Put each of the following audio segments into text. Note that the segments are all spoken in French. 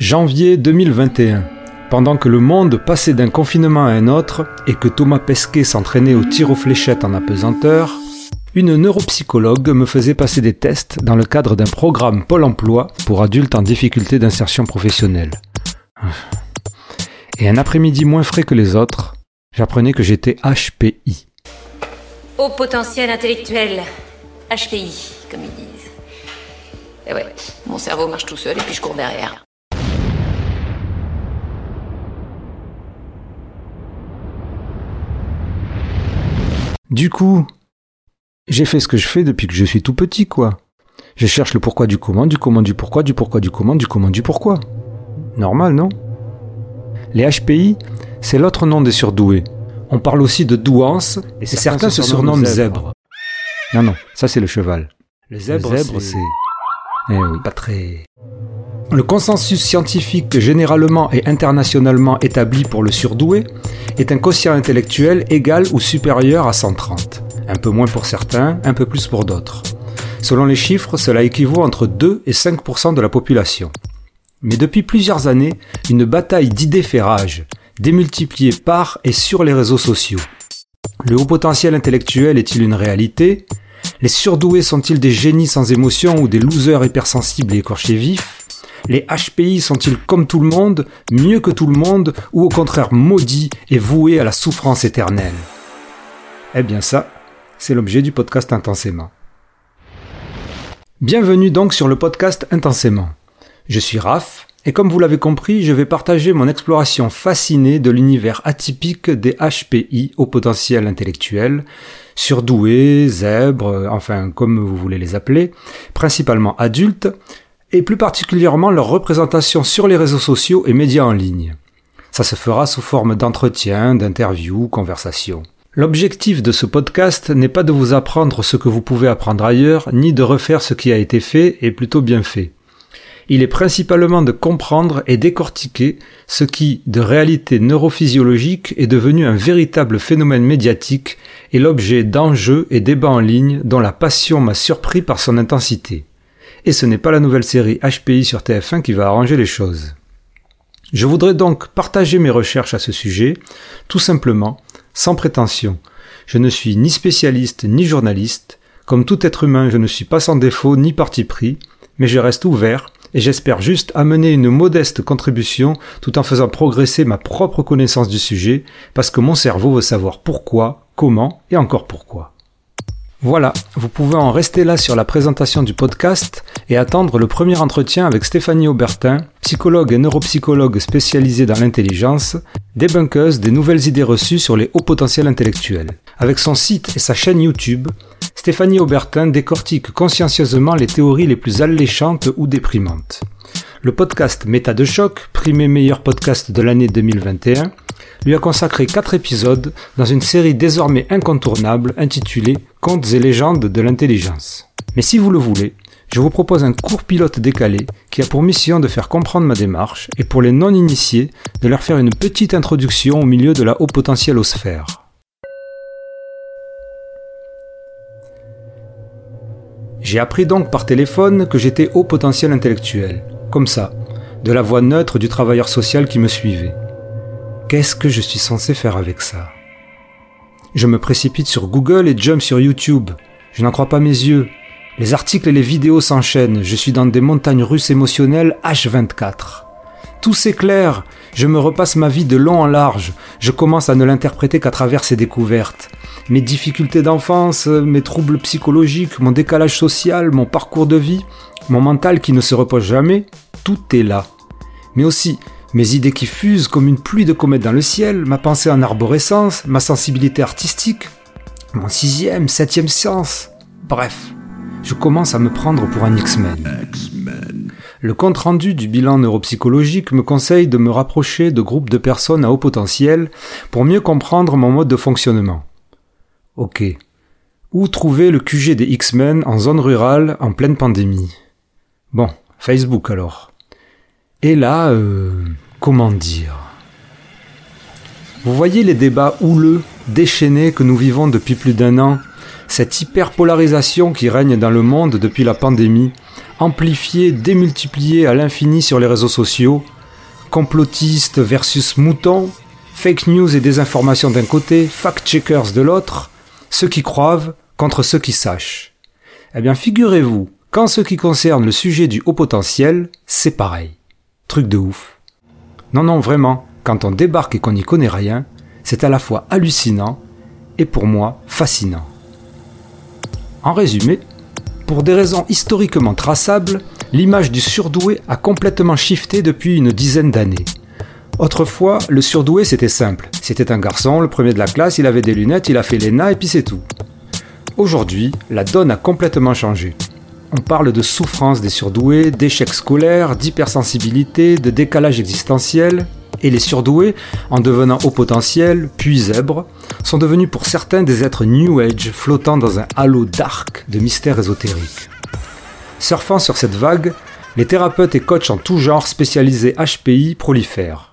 Janvier 2021. Pendant que le monde passait d'un confinement à un autre et que Thomas Pesquet s'entraînait au tir aux fléchettes en apesanteur, une neuropsychologue me faisait passer des tests dans le cadre d'un programme Pôle emploi pour adultes en difficulté d'insertion professionnelle. Et un après-midi moins frais que les autres, j'apprenais que j'étais HPI. Haut potentiel intellectuel. HPI, comme ils disent. Et ouais, mon cerveau marche tout seul et puis je cours derrière. Du coup, j'ai fait ce que je fais depuis que je suis tout petit, quoi. Je cherche le pourquoi du comment, du comment du pourquoi, du pourquoi du comment, du comment du pourquoi. Normal, non? Les HPI, c'est l'autre nom des surdoués. On parle aussi de douance, et, certains, se surnomment zèbres. Non, non, ça c'est le cheval. Le zèbre, c'est... Eh oui, pas très... Le consensus scientifique généralement et internationalement établi pour le surdoué est un quotient intellectuel égal ou supérieur à 130. Un peu moins pour certains, un peu plus pour d'autres. Selon les chiffres, cela équivaut entre 2 et 5% de la population. Mais depuis plusieurs années, une bataille d'idées fait rage, démultipliée par et sur les réseaux sociaux. Le haut potentiel intellectuel est-il une réalité? Les surdoués sont-ils des génies sans émotion ou des losers hypersensibles et écorchés vifs? Les HPI sont-ils comme tout le monde, mieux que tout le monde, ou au contraire maudits et voués à la souffrance éternelle? Eh bien ça, c'est l'objet du podcast Intensément. Bienvenue donc sur le podcast Intensément. Je suis Raph, et comme vous l'avez compris, je vais partager mon exploration fascinée de l'univers atypique des HPI au potentiel intellectuel, surdoués, zèbres, enfin comme vous voulez les appeler, principalement adultes, et plus particulièrement leur représentation sur les réseaux sociaux et médias en ligne. Ça se fera sous forme d'entretiens, d'interviews, conversations. L'objectif de ce podcast n'est pas de vous apprendre ce que vous pouvez apprendre ailleurs, ni de refaire ce qui a été fait et plutôt bien fait. Il est principalement de comprendre et décortiquer ce qui, de réalité neurophysiologique, est devenu un véritable phénomène médiatique et l'objet d'enjeux et débats en ligne dont la passion m'a surpris par son intensité et ce n'est pas la nouvelle série HPI sur TF1 qui va arranger les choses. Je voudrais donc partager mes recherches à ce sujet, tout simplement, sans prétention. Je ne suis ni spécialiste ni journaliste, comme tout être humain je ne suis pas sans défaut ni parti pris, mais je reste ouvert et j'espère juste amener une modeste contribution tout en faisant progresser ma propre connaissance du sujet, parce que mon cerveau veut savoir pourquoi, comment et encore pourquoi. Voilà, vous pouvez en rester là sur la présentation du podcast et attendre le premier entretien avec Stéphanie Aubertin, psychologue et neuropsychologue spécialisée dans l'intelligence, débunkeuse des nouvelles idées reçues sur les hauts potentiels intellectuels. Avec son site et sa chaîne YouTube, Stéphanie Aubertin décortique consciencieusement les théories les plus alléchantes ou déprimantes. Le podcast Méta de choc, primé meilleur podcast de l'année 2021, lui a consacré quatre épisodes dans une série désormais incontournable intitulée Contes et légendes de l'intelligence. Mais si vous le voulez, je vous propose un court pilote décalé qui a pour mission de faire comprendre ma démarche et pour les non-initiés de leur faire une petite introduction au milieu de la haut potentielle sphère. J'ai appris donc par téléphone que j'étais haut potentiel intellectuel, comme ça, de la voix neutre du travailleur social qui me suivait. Qu'est-ce que je suis censé faire avec ça? Je me précipite sur Google et jump sur YouTube. Je n'en crois pas mes yeux. Les articles et les vidéos s'enchaînent. Je suis dans des montagnes russes émotionnelles H24. Tout s'éclaire. Je me repasse ma vie de long en large. Je commence à ne l'interpréter qu'à travers ces découvertes. Mes difficultés d'enfance, mes troubles psychologiques, mon décalage social, mon parcours de vie, mon mental qui ne se repose jamais, tout est là. Mais aussi mes idées qui fusent comme une pluie de comètes dans le ciel, ma pensée en arborescence, ma sensibilité artistique, mon sixième, septième sens. Bref, je commence à me prendre pour un X-Men. Le compte-rendu du bilan neuropsychologique me conseille de me rapprocher de groupes de personnes à haut potentiel pour mieux comprendre mon mode de fonctionnement. Ok. Où trouver le QG des X-Men en zone rurale en pleine pandémie? Bon, Facebook alors. Et là, euh, comment dire? Vous voyez les débats houleux, déchaînés que nous vivons depuis plus d'un an, cette hyperpolarisation qui règne dans le monde depuis la pandémie, amplifiés, démultipliés à l'infini sur les réseaux sociaux, complotistes versus moutons, fake news et désinformation d'un côté, fact-checkers de l'autre, ceux qui croivent contre ceux qui sachent. Eh bien, figurez-vous qu'en ce qui concerne le sujet du haut potentiel, c'est pareil. De ouf. Non, non, vraiment, quand on débarque et qu'on n'y connaît rien, c'est à la fois hallucinant et pour moi fascinant. En résumé, pour des raisons historiquement traçables, l'image du surdoué a complètement shifté depuis une dizaine d'années. Autrefois, le surdoué c'était simple. C'était un garçon, le premier de la classe, il avait des lunettes, il a fait l'ENA et puis c'est tout. Aujourd'hui, la donne a complètement changé. On parle de souffrance des surdoués, d'échecs scolaires, d'hypersensibilité, de décalage existentiel, et les surdoués, en devenant haut potentiel, puis zèbres, sont devenus pour certains des êtres New Age flottant dans un halo dark de mystère ésotérique. Surfant sur cette vague, les thérapeutes et coachs en tout genre spécialisés HPI prolifèrent.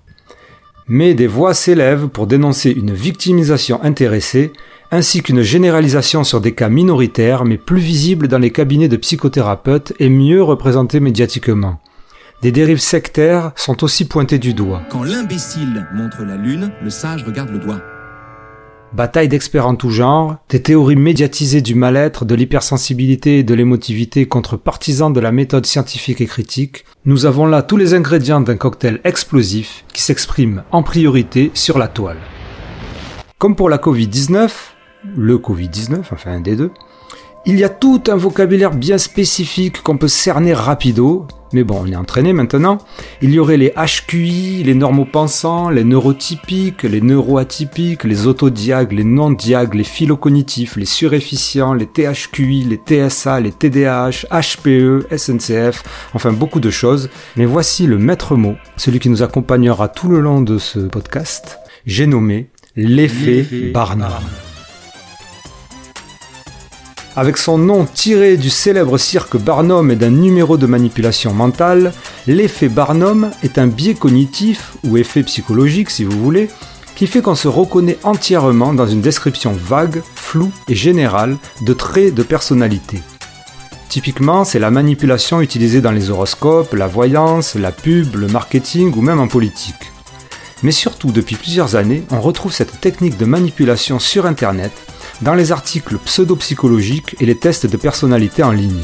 Mais des voix s'élèvent pour dénoncer une victimisation intéressée ainsi qu'une généralisation sur des cas minoritaires mais plus visibles dans les cabinets de psychothérapeutes et mieux représentés médiatiquement. Des dérives sectaires sont aussi pointées du doigt. Quand l'imbécile montre la lune, le sage regarde le doigt. Bataille d'experts en tout genre, des théories médiatisées du mal-être, de l'hypersensibilité et de l'émotivité contre partisans de la méthode scientifique et critique, nous avons là tous les ingrédients d'un cocktail explosif qui s'exprime en priorité sur la toile. Comme pour la Covid-19, le Covid-19, enfin un des deux, il y a tout un vocabulaire bien spécifique qu'on peut cerner rapido, mais bon, on est entraîné maintenant. Il y aurait les HQI, les normopensants, les neurotypiques, les neuroatypiques, les autodiags, les non-diags, les philocognitifs, les surefficients, les THQI, les TSA, les TDAH, HPE, SNCF, enfin beaucoup de choses. Mais voici le maître mot, celui qui nous accompagnera tout le long de ce podcast. J'ai nommé l'effet Barnum. Avec son nom tiré du célèbre cirque Barnum et d'un numéro de manipulation mentale, l'effet Barnum est un biais cognitif, ou effet psychologique si vous voulez, qui fait qu'on se reconnaît entièrement dans une description vague, floue et générale de traits de personnalité. Typiquement, c'est la manipulation utilisée dans les horoscopes, la voyance, la pub, le marketing ou même en politique. Mais surtout, depuis plusieurs années, on retrouve cette technique de manipulation sur Internet dans les articles pseudo-psychologiques et les tests de personnalité en ligne.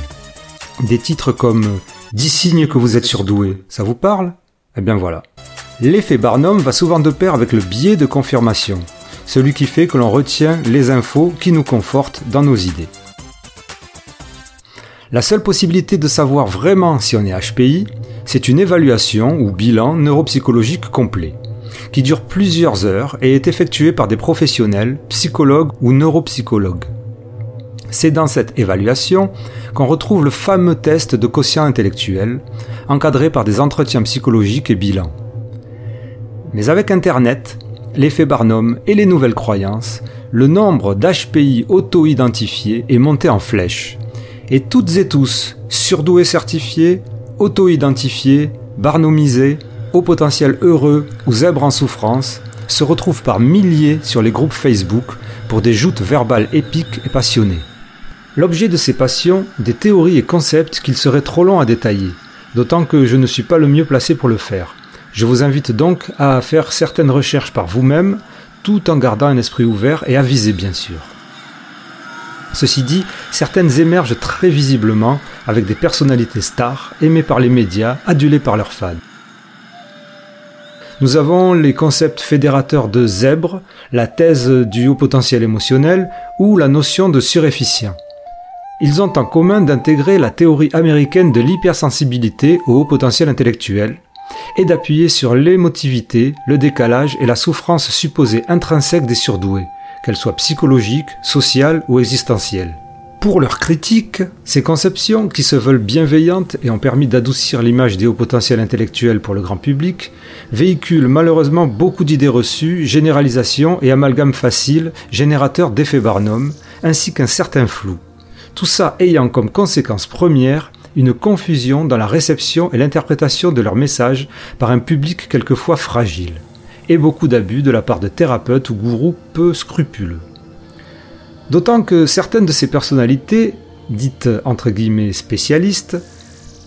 Des titres comme 10 signes que vous êtes surdoué, ça vous parle? Eh bien voilà. L'effet Barnum va souvent de pair avec le biais de confirmation, celui qui fait que l'on retient les infos qui nous confortent dans nos idées. La seule possibilité de savoir vraiment si on est HPI, c'est une évaluation ou bilan neuropsychologique complet qui dure plusieurs heures et est effectuée par des professionnels, psychologues ou neuropsychologues. C'est dans cette évaluation qu'on retrouve le fameux test de quotient intellectuel, encadré par des entretiens psychologiques et bilans. Mais avec Internet, l'effet Barnum et les nouvelles croyances, le nombre d'HPI auto-identifiés est monté en flèche. Et toutes et tous, surdoués certifiés, auto-identifiés, barnomisés, au potentiel heureux ou zèbres en souffrance se retrouvent par milliers sur les groupes Facebook pour des joutes verbales épiques et passionnées. L'objet de ces passions, des théories et concepts qu'il serait trop long à détailler, d'autant que je ne suis pas le mieux placé pour le faire. Je vous invite donc à faire certaines recherches par vous-même, tout en gardant un esprit ouvert et avisé bien sûr. Ceci dit, certaines émergent très visiblement avec des personnalités stars, aimées par les médias, adulées par leurs fans. Nous avons les concepts fédérateurs de zèbre, la thèse du haut potentiel émotionnel ou la notion de surefficient. Ils ont en commun d'intégrer la théorie américaine de l'hypersensibilité au haut potentiel intellectuel et d'appuyer sur l'émotivité, le décalage et la souffrance supposée intrinsèque des surdoués, qu'elles soient psychologiques, sociales ou existentielles. Pour leur critique, ces conceptions, qui se veulent bienveillantes et ont permis d'adoucir l'image des hauts potentiels intellectuels pour le grand public, véhiculent malheureusement beaucoup d'idées reçues, généralisations et amalgames faciles, générateurs d'effets Barnum, ainsi qu'un certain flou. Tout ça ayant comme conséquence première une confusion dans la réception et l'interprétation de leurs messages par un public quelquefois fragile, et beaucoup d'abus de la part de thérapeutes ou gourous peu scrupuleux. D'autant que certaines de ces personnalités, dites entre guillemets spécialistes,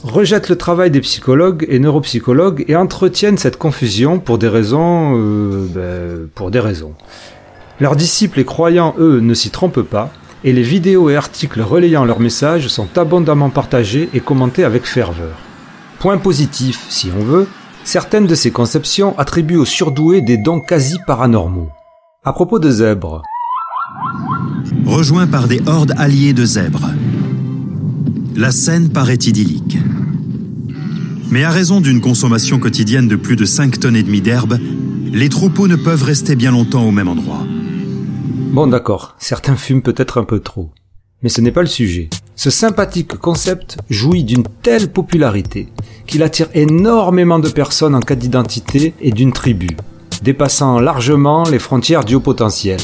rejettent le travail des psychologues et neuropsychologues et entretiennent cette confusion pour des raisons... Euh, ben, pour des raisons. Leurs disciples et croyants, eux, ne s'y trompent pas, et les vidéos et articles relayant leurs messages sont abondamment partagés et commentés avec ferveur. Point positif, si on veut, certaines de ces conceptions attribuent aux surdoués des dons quasi paranormaux. À propos de zèbres. Rejoint par des hordes alliées de zèbres. La scène paraît idyllique. Mais à raison d'une consommation quotidienne de plus de 5 tonnes et demie d'herbe, les troupeaux ne peuvent rester bien longtemps au même endroit. Bon d'accord, certains fument peut-être un peu trop. Mais ce n'est pas le sujet. Ce sympathique concept jouit d'une telle popularité qu'il attire énormément de personnes en cas d'identité et d'une tribu, dépassant largement les frontières du haut potentiel.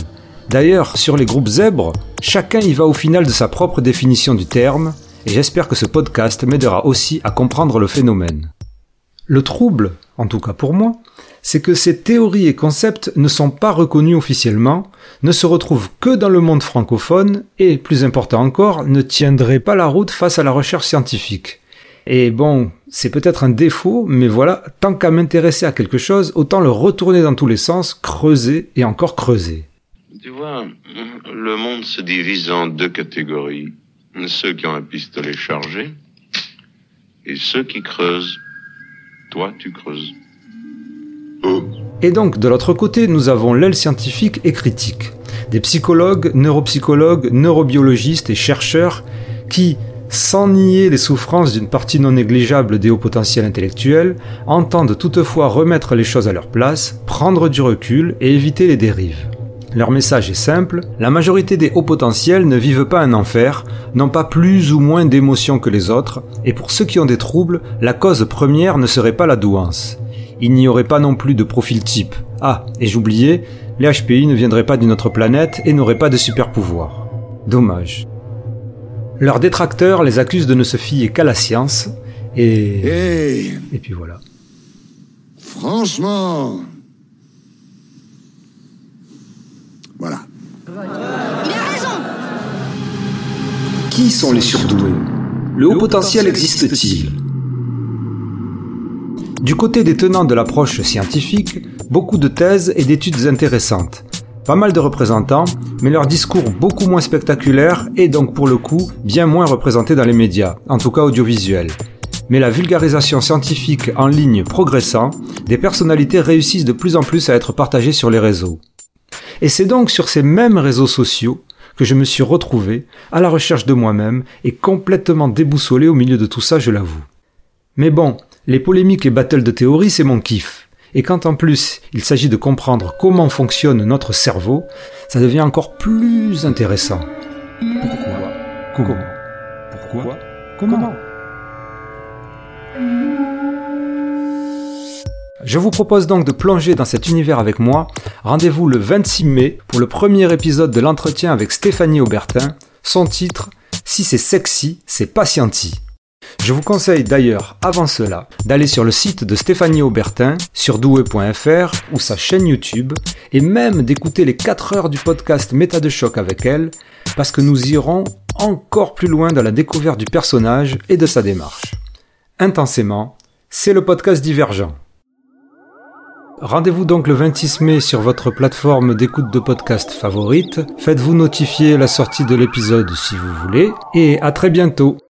D'ailleurs, sur les groupes zèbres, chacun y va au final de sa propre définition du terme, et j'espère que ce podcast m'aidera aussi à comprendre le phénomène. Le trouble, en tout cas pour moi, c'est que ces théories et concepts ne sont pas reconnus officiellement, ne se retrouvent que dans le monde francophone et, plus important encore, ne tiendraient pas la route face à la recherche scientifique. Et bon, c'est peut-être un défaut, mais voilà, tant qu'à m'intéresser à quelque chose, autant le retourner dans tous les sens, creuser et encore creuser. Tu vois, le monde se divise en deux catégories. Ceux qui ont un pistolet chargé et ceux qui creusent. Toi, tu creuses. Et donc, de l'autre côté, nous avons l'aile scientifique et critique. Des psychologues, neuropsychologues, neurobiologistes et chercheurs qui, sans nier les souffrances d'une partie non négligeable des hauts potentiels intellectuels, entendent toutefois remettre les choses à leur place, prendre du recul et éviter les dérives. Leur message est simple, la majorité des hauts potentiels ne vivent pas un enfer, n'ont pas plus ou moins d'émotions que les autres, et pour ceux qui ont des troubles, la cause première ne serait pas la douance il n'y aurait pas non plus de profil type. Ah, et j'oubliais, les HPI ne viendraient pas d'une autre planète et n'auraient pas de super pouvoir. Dommage. Leurs détracteurs les accusent de ne se fier qu'à la science, et... Et puis voilà. Franchement... Voilà. Il a raison Qui sont les surdoués Le haut potentiel existe-t-il? Du côté des tenants de l'approche scientifique, beaucoup de thèses et d'études intéressantes. Pas mal de représentants, mais leur discours beaucoup moins spectaculaire et donc pour le coup bien moins représenté dans les médias, en tout cas audiovisuels. Mais la vulgarisation scientifique en ligne progressant, des personnalités réussissent de plus en plus à être partagées sur les réseaux. Et c'est donc sur ces mêmes réseaux sociaux que je me suis retrouvé à la recherche de moi-même et complètement déboussolé au milieu de tout ça, je l'avoue. Mais bon, les polémiques et battles de théorie, c'est mon kiff. Et quand en plus il s'agit de comprendre comment fonctionne notre cerveau, ça devient encore plus intéressant. Pourquoi Comment Pourquoi Comment Je vous propose donc de plonger dans cet univers avec moi. Rendez-vous le 26 mai pour le premier épisode de l'entretien avec Stéphanie Aubertin. Son titre Si c'est sexy, c'est patienti. Je vous conseille d'ailleurs, avant cela, d'aller sur le site de Stéphanie Aubertin, sur doué.fr ou sa chaîne YouTube, et même d'écouter les 4 heures du podcast Méta de choc avec elle, parce que nous irons encore plus loin dans la découverte du personnage et de sa démarche. Intensément, c'est le podcast Divergent. Rendez-vous donc le 26 mai sur votre plateforme d'écoute de podcast favorite. Faites-vous notifier la sortie de l'épisode si vous voulez. Et à très bientôt